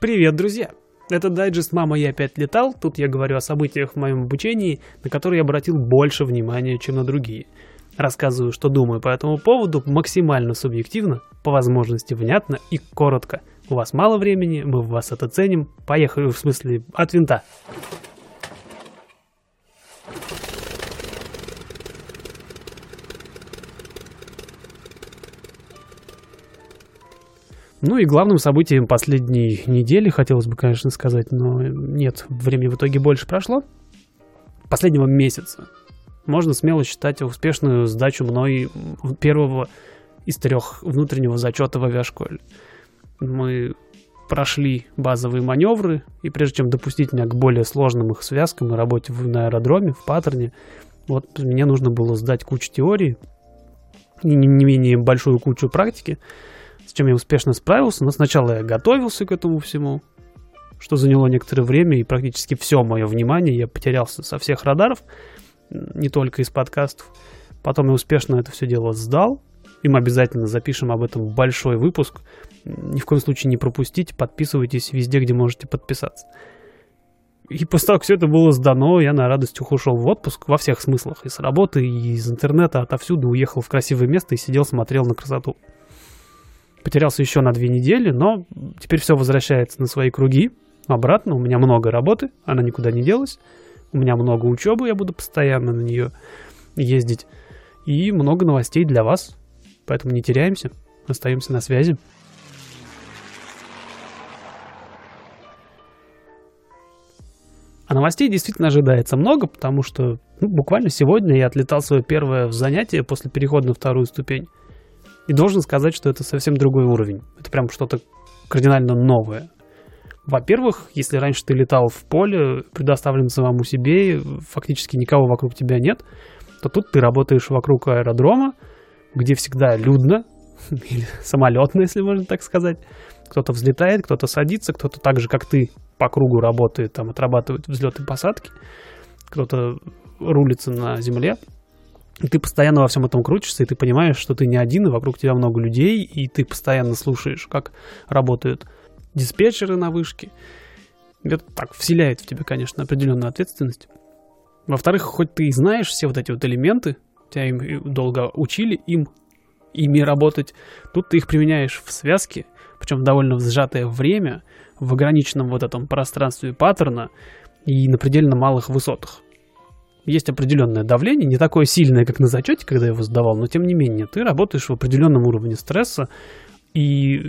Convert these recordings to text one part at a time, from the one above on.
Привет, друзья! Это дайджест «Мама, я опять летал». Тут я говорю о событиях в моем обучении, на которые я обратил больше внимания, чем на другие. Рассказываю, что думаю по этому поводу максимально субъективно, по возможности внятно и коротко. У вас мало времени, мы в вас это ценим. Поехали, в смысле, от винта. Ну и главным событием последней недели, хотелось бы, конечно, сказать, но нет, времени в итоге больше прошло. Последнего месяца. Можно смело считать успешную сдачу мной первого из трех внутреннего зачета в авиашколе. Мы прошли базовые маневры, и прежде чем допустить меня к более сложным их связкам и работе на аэродроме, в паттерне, вот мне нужно было сдать кучу теории и не менее большую кучу практики, с чем я успешно справился, но сначала я готовился к этому всему, что заняло некоторое время, и практически все мое внимание я потерялся со всех радаров, не только из подкастов. Потом я успешно это все дело сдал, и мы обязательно запишем об этом большой выпуск. Ни в коем случае не пропустите, подписывайтесь везде, где можете подписаться. И после того, как все это было сдано, я на радостью ушел в отпуск во всех смыслах. И с работы, и из интернета, отовсюду уехал в красивое место и сидел, смотрел на красоту потерялся еще на две недели, но теперь все возвращается на свои круги. Обратно, у меня много работы, она никуда не делась. У меня много учебы, я буду постоянно на нее ездить. И много новостей для вас. Поэтому не теряемся, остаемся на связи. А новостей действительно ожидается много, потому что ну, буквально сегодня я отлетал свое первое занятие после перехода на вторую ступень. И должен сказать, что это совсем другой уровень. Это прям что-то кардинально новое. Во-первых, если раньше ты летал в поле, предоставлен самому себе, фактически никого вокруг тебя нет, то тут ты работаешь вокруг аэродрома, где всегда людно, или самолетно, если можно так сказать. Кто-то взлетает, кто-то садится, кто-то так же, как ты, по кругу работает, там отрабатывает взлеты и посадки, кто-то рулится на земле. Ты постоянно во всем этом крутишься, и ты понимаешь, что ты не один, и вокруг тебя много людей, и ты постоянно слушаешь, как работают диспетчеры на вышке. Это так вселяет в тебя, конечно, определенную ответственность. Во-вторых, хоть ты и знаешь все вот эти вот элементы, тебя им долго учили им ими работать, тут ты их применяешь в связке, причем в довольно сжатое время, в ограниченном вот этом пространстве паттерна и на предельно малых высотах есть определенное давление, не такое сильное, как на зачете, когда я его сдавал, но тем не менее, ты работаешь в определенном уровне стресса, и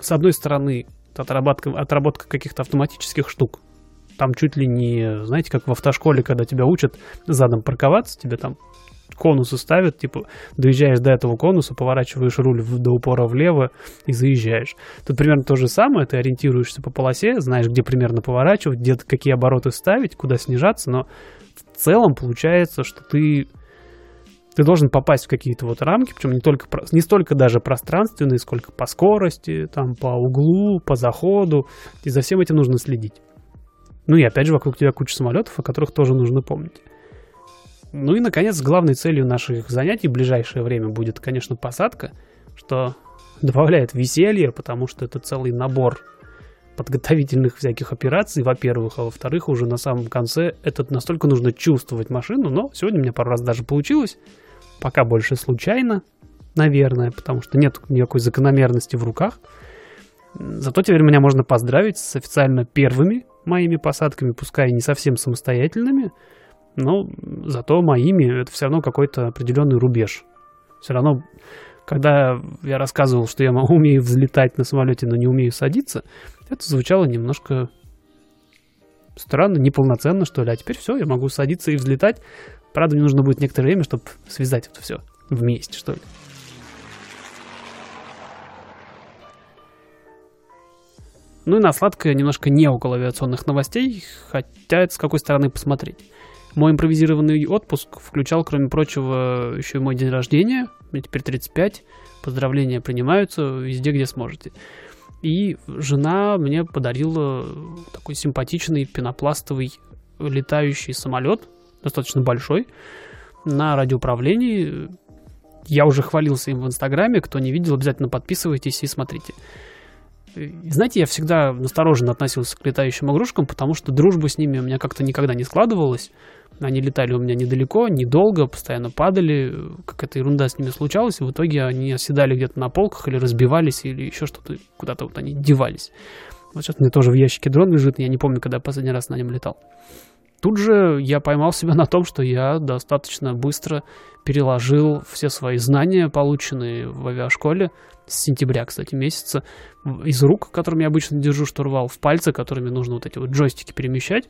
с одной стороны, отработка, отработка каких-то автоматических штук, там чуть ли не, знаете, как в автошколе, когда тебя учат задом парковаться, тебе там конусы ставят, типа, доезжаешь до этого конуса, поворачиваешь руль до упора влево и заезжаешь. Тут примерно то же самое, ты ориентируешься по полосе, знаешь, где примерно поворачивать, где какие обороты ставить, куда снижаться, но в целом получается, что ты ты должен попасть в какие-то вот рамки, причем не только не столько даже пространственные, сколько по скорости, там по углу, по заходу, и за всем этим нужно следить. Ну и опять же вокруг тебя куча самолетов, о которых тоже нужно помнить. Ну и, наконец, главной целью наших занятий в ближайшее время будет, конечно, посадка, что добавляет веселье, потому что это целый набор подготовительных всяких операций, во-первых, а во-вторых, уже на самом конце это настолько нужно чувствовать машину, но сегодня у меня пару раз даже получилось, пока больше случайно, наверное, потому что нет никакой закономерности в руках. Зато теперь меня можно поздравить с официально первыми моими посадками, пускай не совсем самостоятельными, но зато моими это все равно какой-то определенный рубеж. Все равно когда я рассказывал, что я умею взлетать на самолете, но не умею садиться, это звучало немножко странно, неполноценно, что ли. А теперь все, я могу садиться и взлетать. Правда, мне нужно будет некоторое время, чтобы связать это все вместе, что ли. Ну и на сладкое немножко не около авиационных новостей, хотя это с какой стороны посмотреть. Мой импровизированный отпуск включал, кроме прочего, еще и мой день рождения. Мне теперь 35. Поздравления принимаются везде, где сможете. И жена мне подарила такой симпатичный пенопластовый летающий самолет, достаточно большой, на радиоуправлении. Я уже хвалился им в Инстаграме. Кто не видел, обязательно подписывайтесь и смотрите. Знаете, я всегда настороженно относился к летающим игрушкам, потому что дружба с ними у меня как-то никогда не складывалась. Они летали у меня недалеко, недолго, постоянно падали, какая-то ерунда с ними случалась, и в итоге они оседали где-то на полках или разбивались, или еще что-то, куда-то вот они девались. Вот сейчас мне тоже в ящике дрон лежит, я не помню, когда последний раз на нем летал. Тут же я поймал себя на том, что я достаточно быстро переложил все свои знания, полученные в авиашколе, с сентября, кстати, месяца, из рук, которыми я обычно держу штурвал, в пальцы, которыми нужно вот эти вот джойстики перемещать.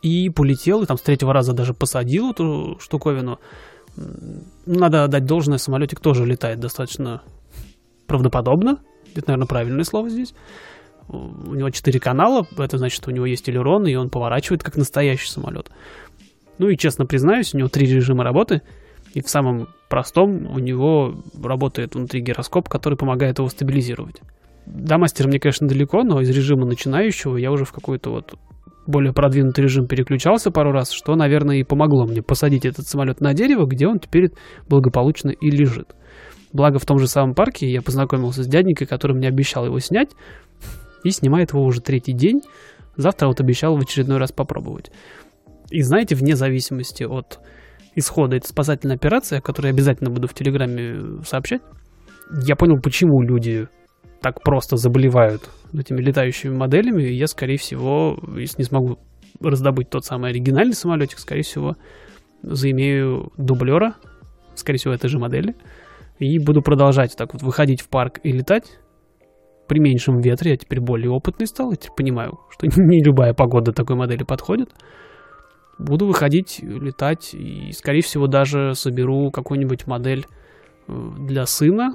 И полетел, и там с третьего раза даже посадил эту штуковину. Надо отдать должное, самолетик тоже летает достаточно правдоподобно. Это, наверное, правильное слово здесь. У него четыре канала, это значит, что у него есть элерон, и он поворачивает как настоящий самолет. Ну и честно признаюсь, у него три режима работы, и в самом простом у него работает внутри гироскоп, который помогает его стабилизировать. До мастера мне, конечно, далеко, но из режима начинающего я уже в какой-то вот более продвинутый режим переключался пару раз, что, наверное, и помогло мне посадить этот самолет на дерево, где он теперь благополучно и лежит. Благо в том же самом парке я познакомился с дяденькой, который мне обещал его снять, и снимает его уже третий день. Завтра вот обещал в очередной раз попробовать. И знаете, вне зависимости от исхода этой спасательной операции, о которой я обязательно буду в Телеграме сообщать, я понял, почему люди так просто заболевают этими летающими моделями, и я, скорее всего, если не смогу раздобыть тот самый оригинальный самолетик, скорее всего, заимею дублера, скорее всего, этой же модели, и буду продолжать так вот выходить в парк и летать при меньшем ветре. Я теперь более опытный стал, я теперь понимаю, что не любая погода такой модели подходит. Буду выходить, летать, и, скорее всего, даже соберу какую-нибудь модель э, для сына,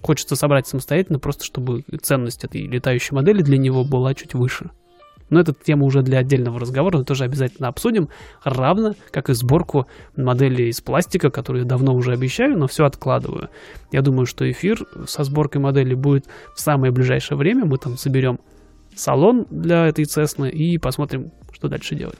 хочется собрать самостоятельно, просто чтобы ценность этой летающей модели для него была чуть выше. Но это тема уже для отдельного разговора, но тоже обязательно обсудим, равно как и сборку модели из пластика, которую я давно уже обещаю, но все откладываю. Я думаю, что эфир со сборкой модели будет в самое ближайшее время. Мы там соберем салон для этой Цесны и посмотрим, что дальше делать.